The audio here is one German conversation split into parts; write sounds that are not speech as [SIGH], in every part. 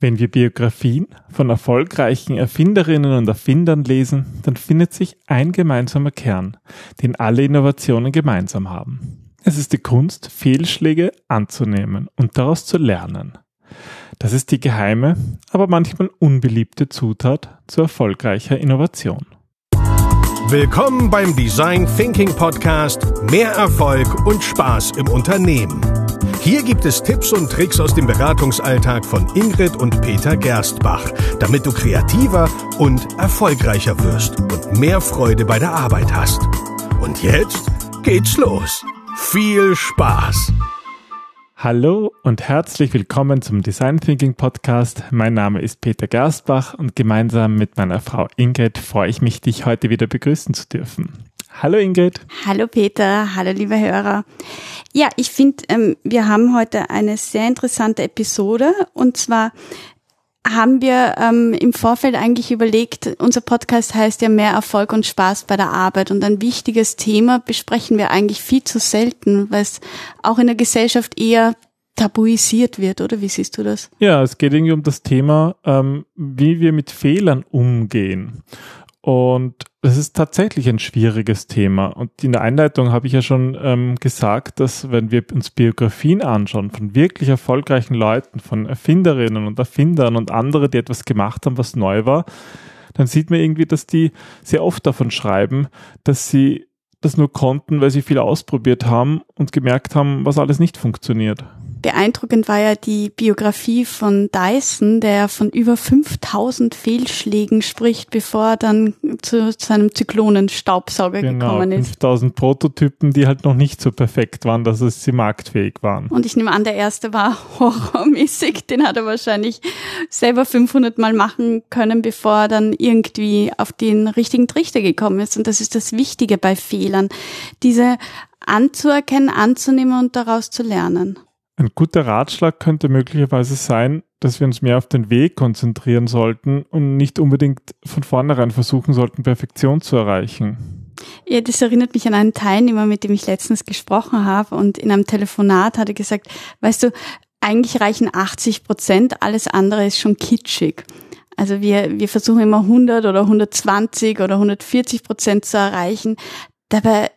Wenn wir Biografien von erfolgreichen Erfinderinnen und Erfindern lesen, dann findet sich ein gemeinsamer Kern, den alle Innovationen gemeinsam haben. Es ist die Kunst, Fehlschläge anzunehmen und daraus zu lernen. Das ist die geheime, aber manchmal unbeliebte Zutat zu erfolgreicher Innovation. Willkommen beim Design Thinking Podcast Mehr Erfolg und Spaß im Unternehmen. Hier gibt es Tipps und Tricks aus dem Beratungsalltag von Ingrid und Peter Gerstbach, damit du kreativer und erfolgreicher wirst und mehr Freude bei der Arbeit hast. Und jetzt geht's los. Viel Spaß! Hallo und herzlich willkommen zum Design Thinking Podcast. Mein Name ist Peter Gerstbach und gemeinsam mit meiner Frau Ingrid freue ich mich, dich heute wieder begrüßen zu dürfen. Hallo Ingrid. Hallo Peter, hallo liebe Hörer. Ja, ich finde, ähm, wir haben heute eine sehr interessante Episode und zwar haben wir ähm, im Vorfeld eigentlich überlegt, unser Podcast heißt ja mehr Erfolg und Spaß bei der Arbeit und ein wichtiges Thema besprechen wir eigentlich viel zu selten, weil es auch in der Gesellschaft eher tabuisiert wird, oder wie siehst du das? Ja, es geht irgendwie um das Thema, ähm, wie wir mit Fehlern umgehen. Und es ist tatsächlich ein schwieriges Thema. Und in der Einleitung habe ich ja schon ähm, gesagt, dass wenn wir uns Biografien anschauen von wirklich erfolgreichen Leuten, von Erfinderinnen und Erfindern und andere, die etwas gemacht haben, was neu war, dann sieht man irgendwie, dass die sehr oft davon schreiben, dass sie das nur konnten, weil sie viel ausprobiert haben und gemerkt haben, was alles nicht funktioniert beeindruckend war ja die Biografie von Dyson, der von über 5000 Fehlschlägen spricht, bevor er dann zu seinem Zyklonenstaubsauger genau, gekommen ist. 5000 Prototypen, die halt noch nicht so perfekt waren, dass es sie marktfähig waren. Und ich nehme an, der erste war [LAUGHS] horrormäßig. Den hat er wahrscheinlich selber 500 Mal machen können, bevor er dann irgendwie auf den richtigen Trichter gekommen ist. Und das ist das Wichtige bei Fehlern. Diese anzuerkennen, anzunehmen und daraus zu lernen. Ein guter Ratschlag könnte möglicherweise sein, dass wir uns mehr auf den Weg konzentrieren sollten und nicht unbedingt von vornherein versuchen sollten, Perfektion zu erreichen. Ja, das erinnert mich an einen Teilnehmer, mit dem ich letztens gesprochen habe und in einem Telefonat hat er gesagt, weißt du, eigentlich reichen 80 Prozent, alles andere ist schon kitschig. Also wir, wir versuchen immer 100 oder 120 oder 140 Prozent zu erreichen. Dabei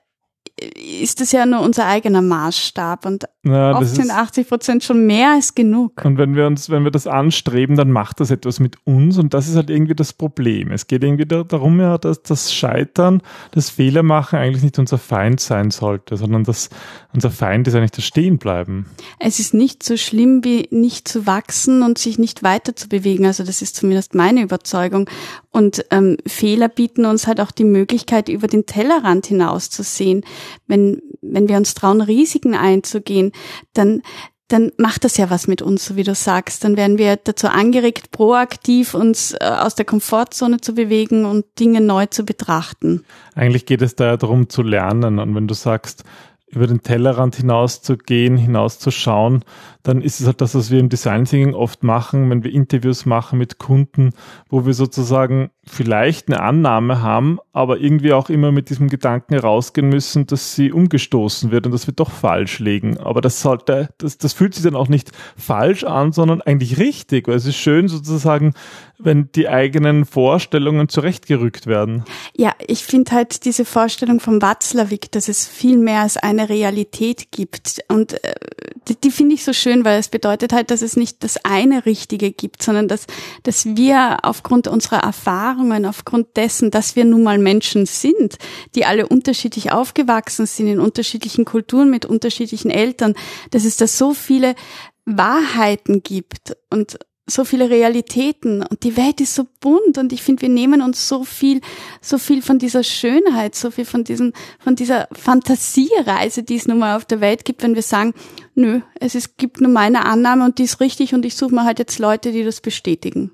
ist das ja nur unser eigener Maßstab und ja, oft sind 80 Prozent schon mehr als genug. Und wenn wir uns, wenn wir das anstreben, dann macht das etwas mit uns und das ist halt irgendwie das Problem. Es geht irgendwie darum, ja, dass das Scheitern, das Fehlermachen eigentlich nicht unser Feind sein sollte, sondern dass unser Feind ist eigentlich das Stehenbleiben. Es ist nicht so schlimm wie nicht zu wachsen und sich nicht weiter zu bewegen. Also das ist zumindest meine Überzeugung. Und ähm, Fehler bieten uns halt auch die Möglichkeit, über den Tellerrand hinauszusehen. Wenn, wenn wir uns trauen, Risiken einzugehen, dann, dann macht das ja was mit uns, so wie du sagst. Dann werden wir dazu angeregt, proaktiv uns äh, aus der Komfortzone zu bewegen und Dinge neu zu betrachten. Eigentlich geht es da ja darum zu lernen. Und wenn du sagst, über den Tellerrand hinauszugehen, hinauszuschauen, dann ist es halt das, was wir im Design Thinking oft machen, wenn wir Interviews machen mit Kunden, wo wir sozusagen vielleicht eine Annahme haben, aber irgendwie auch immer mit diesem Gedanken rausgehen müssen, dass sie umgestoßen wird und dass wir doch falsch liegen. Aber das sollte, das, das fühlt sich dann auch nicht falsch an, sondern eigentlich richtig, weil es ist schön sozusagen, wenn die eigenen Vorstellungen zurechtgerückt werden. Ja, ich finde halt diese Vorstellung von Watzlawick, dass es viel mehr als eine Realität gibt und äh, die, die finde ich so schön, weil es bedeutet halt, dass es nicht das eine Richtige gibt, sondern dass, dass wir aufgrund unserer Erfahrungen, aufgrund dessen, dass wir nun mal Menschen sind, die alle unterschiedlich aufgewachsen sind, in unterschiedlichen Kulturen mit unterschiedlichen Eltern, dass es da so viele Wahrheiten gibt. Und so viele Realitäten und die Welt ist so bunt und ich finde, wir nehmen uns so viel, so viel von dieser Schönheit, so viel von diesen, von dieser Fantasiereise, die es nun mal auf der Welt gibt, wenn wir sagen, nö, es ist, gibt nur meine Annahme und die ist richtig und ich suche mir halt jetzt Leute, die das bestätigen.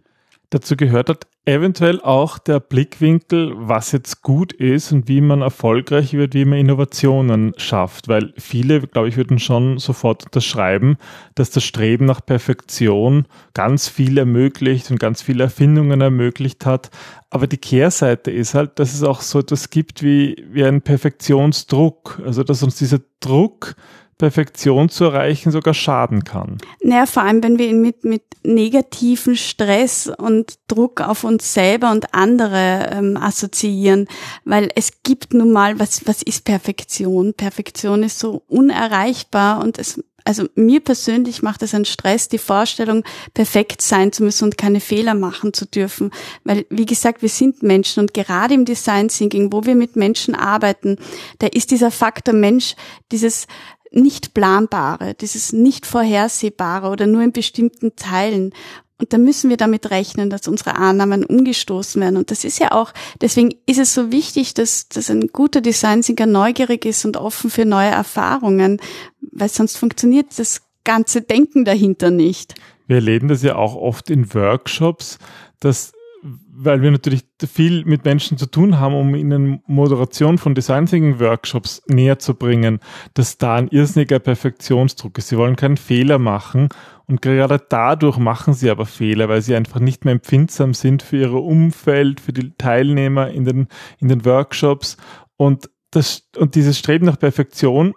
Dazu gehört hat eventuell auch der Blickwinkel, was jetzt gut ist und wie man erfolgreich wird, wie man Innovationen schafft. Weil viele, glaube ich, würden schon sofort unterschreiben, dass das Streben nach Perfektion ganz viel ermöglicht und ganz viele Erfindungen ermöglicht hat. Aber die Kehrseite ist halt, dass es auch so etwas gibt wie, wie einen Perfektionsdruck. Also, dass uns dieser Druck Perfektion zu erreichen sogar schaden kann. Naja, vor allem, wenn wir ihn mit, mit negativen Stress und Druck auf uns selber und andere ähm, assoziieren. Weil es gibt nun mal, was, was ist Perfektion? Perfektion ist so unerreichbar und es also mir persönlich macht es einen Stress, die Vorstellung, perfekt sein zu müssen und keine Fehler machen zu dürfen. Weil, wie gesagt, wir sind Menschen und gerade im Design Thinking, wo wir mit Menschen arbeiten, da ist dieser Faktor Mensch, dieses nicht planbare, dieses nicht vorhersehbare oder nur in bestimmten Teilen. Und da müssen wir damit rechnen, dass unsere Annahmen umgestoßen werden. Und das ist ja auch, deswegen ist es so wichtig, dass, dass ein guter Designsinger neugierig ist und offen für neue Erfahrungen, weil sonst funktioniert das ganze Denken dahinter nicht. Wir erleben das ja auch oft in Workshops, dass weil wir natürlich viel mit Menschen zu tun haben, um ihnen Moderation von Design Thinking Workshops näher zu bringen, dass da ein irrsinniger Perfektionsdruck ist. Sie wollen keinen Fehler machen und gerade dadurch machen sie aber Fehler, weil sie einfach nicht mehr empfindsam sind für ihr Umfeld, für die Teilnehmer in den, in den Workshops und das, und dieses Streben nach Perfektion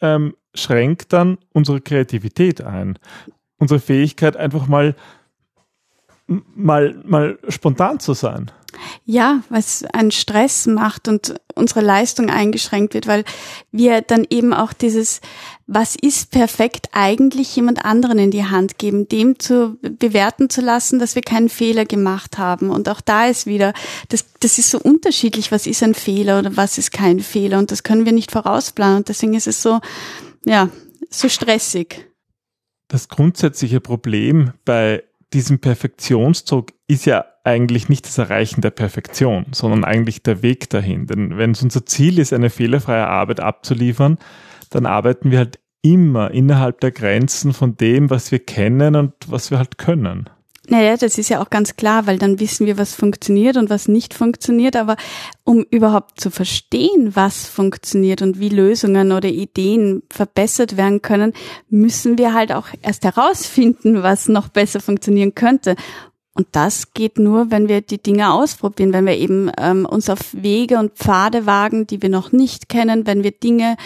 ähm, schränkt dann unsere Kreativität ein. Unsere Fähigkeit einfach mal mal, mal spontan zu sein. Ja, was einen Stress macht und unsere Leistung eingeschränkt wird, weil wir dann eben auch dieses, was ist perfekt, eigentlich jemand anderen in die Hand geben, dem zu bewerten zu lassen, dass wir keinen Fehler gemacht haben. Und auch da ist wieder, das, das ist so unterschiedlich, was ist ein Fehler oder was ist kein Fehler. Und das können wir nicht vorausplanen. Und deswegen ist es so, ja, so stressig. Das grundsätzliche Problem bei diesem Perfektionsdruck ist ja eigentlich nicht das Erreichen der Perfektion, sondern eigentlich der Weg dahin. Denn wenn es unser Ziel ist, eine fehlerfreie Arbeit abzuliefern, dann arbeiten wir halt immer innerhalb der Grenzen von dem, was wir kennen und was wir halt können. Naja, das ist ja auch ganz klar, weil dann wissen wir, was funktioniert und was nicht funktioniert. Aber um überhaupt zu verstehen, was funktioniert und wie Lösungen oder Ideen verbessert werden können, müssen wir halt auch erst herausfinden, was noch besser funktionieren könnte. Und das geht nur, wenn wir die Dinge ausprobieren, wenn wir eben ähm, uns auf Wege und Pfade wagen, die wir noch nicht kennen, wenn wir Dinge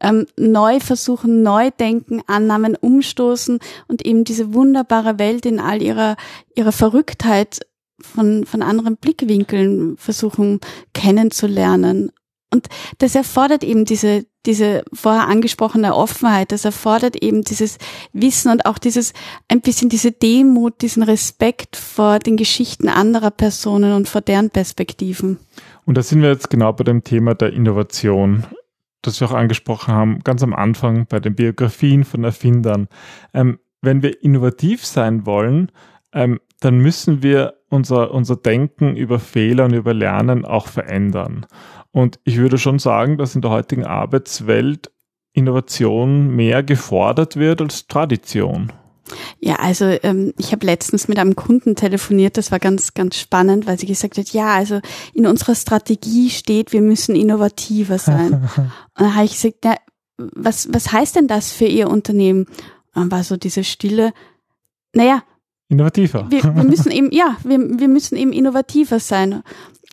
ähm, neu versuchen, neu denken, Annahmen umstoßen und eben diese wunderbare Welt in all ihrer, ihrer Verrücktheit von, von anderen Blickwinkeln versuchen kennenzulernen. Und das erfordert eben diese, diese vorher angesprochene Offenheit, das erfordert eben dieses Wissen und auch dieses, ein bisschen diese Demut, diesen Respekt vor den Geschichten anderer Personen und vor deren Perspektiven. Und da sind wir jetzt genau bei dem Thema der Innovation, das wir auch angesprochen haben, ganz am Anfang bei den Biografien von Erfindern. Ähm, wenn wir innovativ sein wollen, ähm, dann müssen wir unser, unser Denken über Fehler und über Lernen auch verändern. Und ich würde schon sagen, dass in der heutigen Arbeitswelt Innovation mehr gefordert wird als Tradition. Ja, also ähm, ich habe letztens mit einem Kunden telefoniert, das war ganz, ganz spannend, weil sie gesagt hat, ja, also in unserer Strategie steht, wir müssen innovativer sein. [LAUGHS] Und dann habe ich gesagt, na, was, was heißt denn das für Ihr Unternehmen? Und dann war so diese Stille, naja, innovativer. Wir, wir müssen [LAUGHS] eben, ja, wir, wir müssen eben innovativer sein.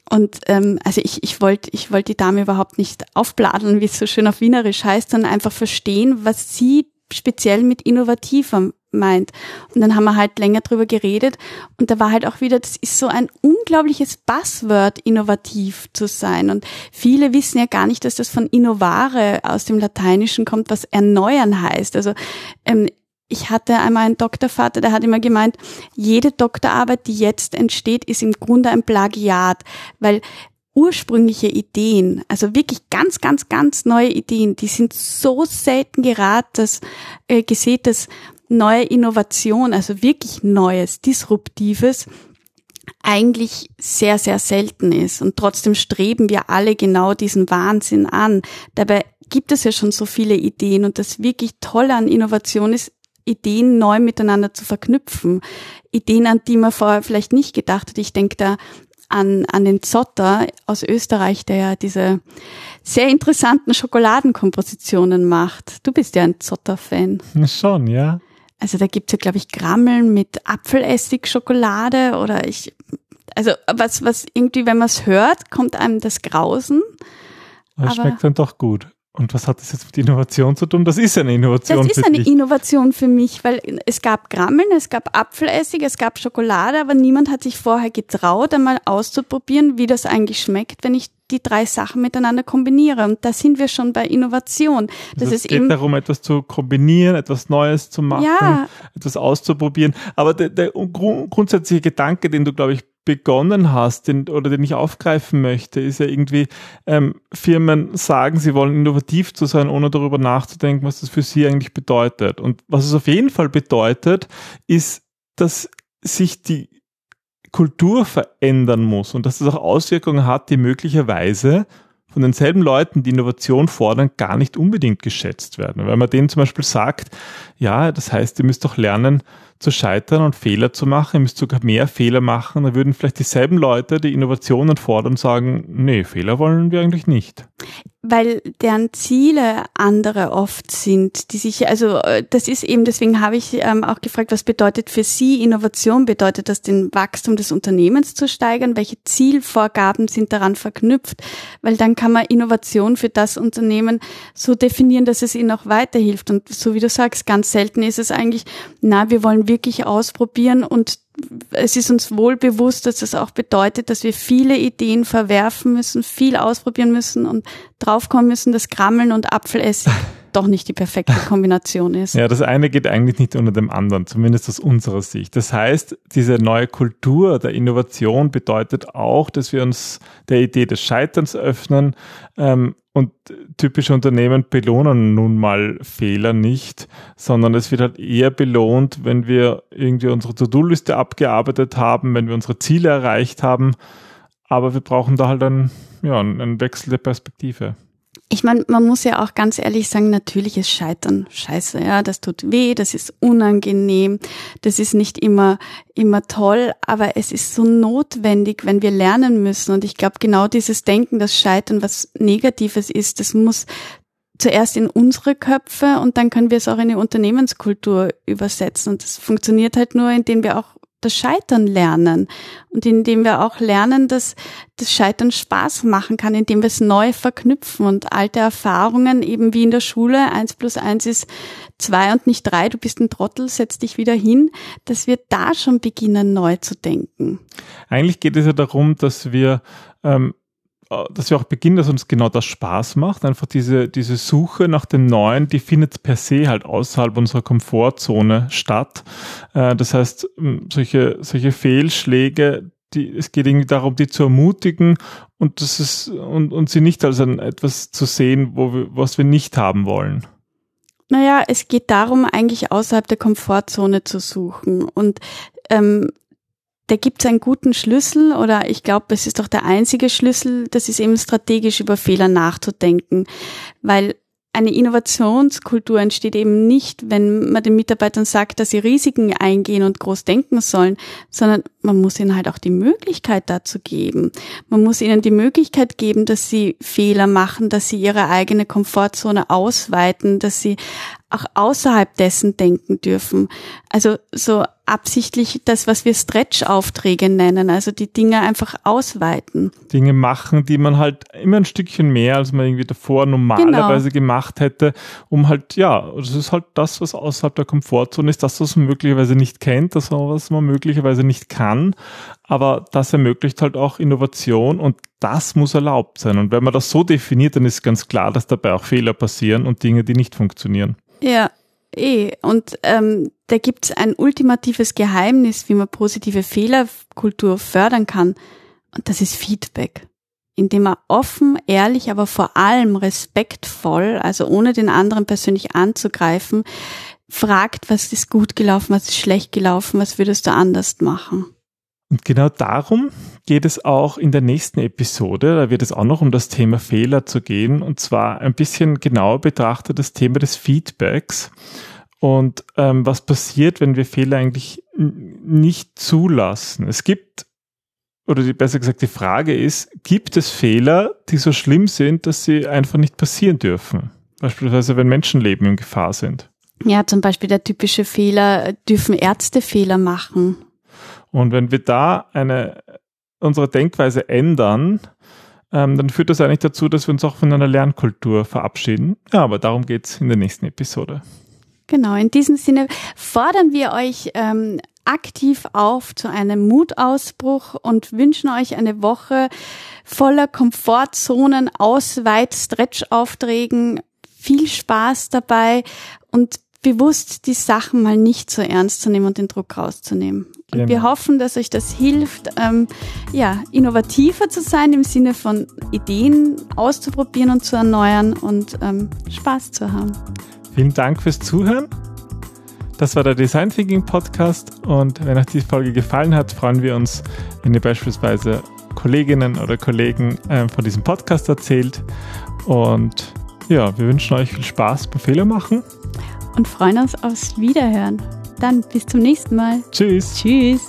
Und ähm, also ich, ich wollte ich wollte die Dame überhaupt nicht aufbladeln, wie es so schön auf Wienerisch heißt, sondern einfach verstehen, was sie speziell mit innovativer meint. Und dann haben wir halt länger drüber geredet und da war halt auch wieder, das ist so ein unglaubliches Buzzword, innovativ zu sein. Und viele wissen ja gar nicht, dass das von innovare aus dem Lateinischen kommt, was erneuern heißt. Also ähm, ich hatte einmal einen Doktorvater, der hat immer gemeint, jede Doktorarbeit, die jetzt entsteht, ist im Grunde ein Plagiat, weil ursprüngliche Ideen, also wirklich ganz, ganz, ganz neue Ideen, die sind so selten gerad, dass, äh, gesehen, dass neue Innovation, also wirklich Neues, Disruptives, eigentlich sehr, sehr selten ist. Und trotzdem streben wir alle genau diesen Wahnsinn an. Dabei gibt es ja schon so viele Ideen und das wirklich Tolle an Innovation ist, Ideen neu miteinander zu verknüpfen. Ideen, an die man vorher vielleicht nicht gedacht hat. Ich denke da an, an den Zotter aus Österreich, der ja diese sehr interessanten Schokoladenkompositionen macht. Du bist ja ein Zotter-Fan. Schon, ja. Also da gibt's ja, glaube ich, Grammeln mit Apfelessig-Schokolade oder ich, also was, was irgendwie, wenn man es hört, kommt einem das Grausen. Das schmeckt dann doch gut. Und was hat das jetzt mit Innovation zu tun? Das ist eine Innovation. Das ist eine dich. Innovation für mich, weil es gab Grammeln, es gab Apfelessig, es gab Schokolade, aber niemand hat sich vorher getraut, einmal auszuprobieren, wie das eigentlich schmeckt, wenn ich die drei Sachen miteinander kombiniere. Und da sind wir schon bei Innovation. Das also es geht darum, etwas zu kombinieren, etwas Neues zu machen, ja. etwas auszuprobieren. Aber der, der grundsätzliche Gedanke, den du, glaube ich, begonnen hast den, oder den ich aufgreifen möchte, ist ja irgendwie, ähm, Firmen sagen, sie wollen innovativ zu sein, ohne darüber nachzudenken, was das für sie eigentlich bedeutet. Und was es auf jeden Fall bedeutet, ist, dass sich die Kultur verändern muss und dass das auch Auswirkungen hat, die möglicherweise von denselben Leuten, die Innovation fordern, gar nicht unbedingt geschätzt werden. Weil man denen zum Beispiel sagt, ja, das heißt, ihr müsst doch lernen, zu scheitern und Fehler zu machen, ihr müsst sogar mehr Fehler machen, dann würden vielleicht dieselben Leute, die Innovationen fordern, sagen, nee, Fehler wollen wir eigentlich nicht weil deren Ziele andere oft sind, die sich, also äh, das ist eben, deswegen habe ich ähm, auch gefragt, was bedeutet für Sie Innovation? Bedeutet das, den Wachstum des Unternehmens zu steigern? Welche Zielvorgaben sind daran verknüpft? Weil dann kann man Innovation für das Unternehmen so definieren, dass es ihnen auch weiterhilft. Und so wie du sagst, ganz selten ist es eigentlich, na, wir wollen wirklich ausprobieren und es ist uns wohl bewusst, dass das auch bedeutet, dass wir viele Ideen verwerfen müssen, viel ausprobieren müssen und draufkommen müssen, dass Krammeln und Apfelessig [LAUGHS] doch nicht die perfekte [LAUGHS] Kombination ist. Ja, das eine geht eigentlich nicht unter dem anderen, zumindest aus unserer Sicht. Das heißt, diese neue Kultur der Innovation bedeutet auch, dass wir uns der Idee des Scheiterns öffnen ähm, und typische Unternehmen belohnen nun mal Fehler nicht, sondern es wird halt eher belohnt, wenn wir irgendwie unsere To-Do-Liste abgearbeitet haben, wenn wir unsere Ziele erreicht haben. Aber wir brauchen da halt einen, ja, einen Wechsel der Perspektive ich meine, man muss ja auch ganz ehrlich sagen, natürlich ist Scheitern scheiße, ja, das tut weh, das ist unangenehm, das ist nicht immer, immer toll, aber es ist so notwendig, wenn wir lernen müssen. Und ich glaube, genau dieses Denken, dass Scheitern was Negatives ist, das muss zuerst in unsere Köpfe und dann können wir es auch in die Unternehmenskultur übersetzen. Und das funktioniert halt nur, indem wir auch das Scheitern lernen und indem wir auch lernen, dass das Scheitern Spaß machen kann, indem wir es neu verknüpfen und alte Erfahrungen, eben wie in der Schule, eins plus eins ist zwei und nicht drei, du bist ein Trottel, setz dich wieder hin, dass wir da schon beginnen, neu zu denken. Eigentlich geht es ja darum, dass wir ähm, äh, dass wir auch beginnen, dass uns genau das Spaß macht. Einfach diese, diese Suche nach dem Neuen, die findet per se halt außerhalb unserer Komfortzone statt. Äh, das heißt, solche, solche Fehlschläge, die, es geht irgendwie darum, die zu ermutigen und das ist, und, und sie nicht als ein, etwas zu sehen, wo wir, was wir nicht haben wollen. Naja, es geht darum, eigentlich außerhalb der Komfortzone zu suchen. Und ähm, da gibt es einen guten Schlüssel oder ich glaube, es ist doch der einzige Schlüssel, das ist eben strategisch über Fehler nachzudenken, weil eine Innovationskultur entsteht eben nicht, wenn man den Mitarbeitern sagt, dass sie Risiken eingehen und groß denken sollen, sondern man muss ihnen halt auch die Möglichkeit dazu geben. Man muss ihnen die Möglichkeit geben, dass sie Fehler machen, dass sie ihre eigene Komfortzone ausweiten, dass sie auch außerhalb dessen denken dürfen. Also so absichtlich das, was wir Stretch-Aufträge nennen, also die Dinge einfach ausweiten. Dinge machen, die man halt immer ein Stückchen mehr, als man irgendwie davor normalerweise genau. gemacht hätte, um halt, ja, das ist halt das, was außerhalb der Komfortzone ist, das, was man möglicherweise nicht kennt, das, was man möglicherweise nicht kann, aber das ermöglicht halt auch Innovation und das muss erlaubt sein. Und wenn man das so definiert, dann ist ganz klar, dass dabei auch Fehler passieren und Dinge, die nicht funktionieren. Ja, eh. Und ähm, da gibt's ein ultimatives Geheimnis, wie man positive Fehlerkultur fördern kann. Und das ist Feedback. Indem man offen, ehrlich, aber vor allem respektvoll, also ohne den anderen persönlich anzugreifen, fragt, was ist gut gelaufen, was ist schlecht gelaufen, was würdest du anders machen. Und genau darum geht es auch in der nächsten Episode. Da wird es auch noch um das Thema Fehler zu gehen. Und zwar ein bisschen genauer betrachtet das Thema des Feedbacks. Und ähm, was passiert, wenn wir Fehler eigentlich nicht zulassen? Es gibt, oder die, besser gesagt, die Frage ist, gibt es Fehler, die so schlimm sind, dass sie einfach nicht passieren dürfen? Beispielsweise, wenn Menschenleben in Gefahr sind. Ja, zum Beispiel der typische Fehler, dürfen Ärzte Fehler machen? Und wenn wir da eine, unsere Denkweise ändern, ähm, dann führt das eigentlich dazu, dass wir uns auch von einer Lernkultur verabschieden. Ja, aber darum geht es in der nächsten Episode. Genau, in diesem Sinne fordern wir euch ähm, aktiv auf zu einem Mutausbruch und wünschen euch eine Woche voller Komfortzonen, Ausweit, Stretch-Aufträgen, viel Spaß dabei und bewusst die Sachen mal nicht so ernst zu nehmen und den Druck rauszunehmen. Und genau. wir hoffen, dass euch das hilft, ähm, ja, innovativer zu sein im Sinne von Ideen auszuprobieren und zu erneuern und ähm, Spaß zu haben. Vielen Dank fürs Zuhören. Das war der Design Thinking Podcast und wenn euch die Folge gefallen hat, freuen wir uns, wenn ihr beispielsweise Kolleginnen oder Kollegen äh, von diesem Podcast erzählt. Und ja, wir wünschen euch viel Spaß beim Fehler machen und freuen uns aufs Wiederhören. Dann bis zum nächsten Mal. Tschüss. Tschüss.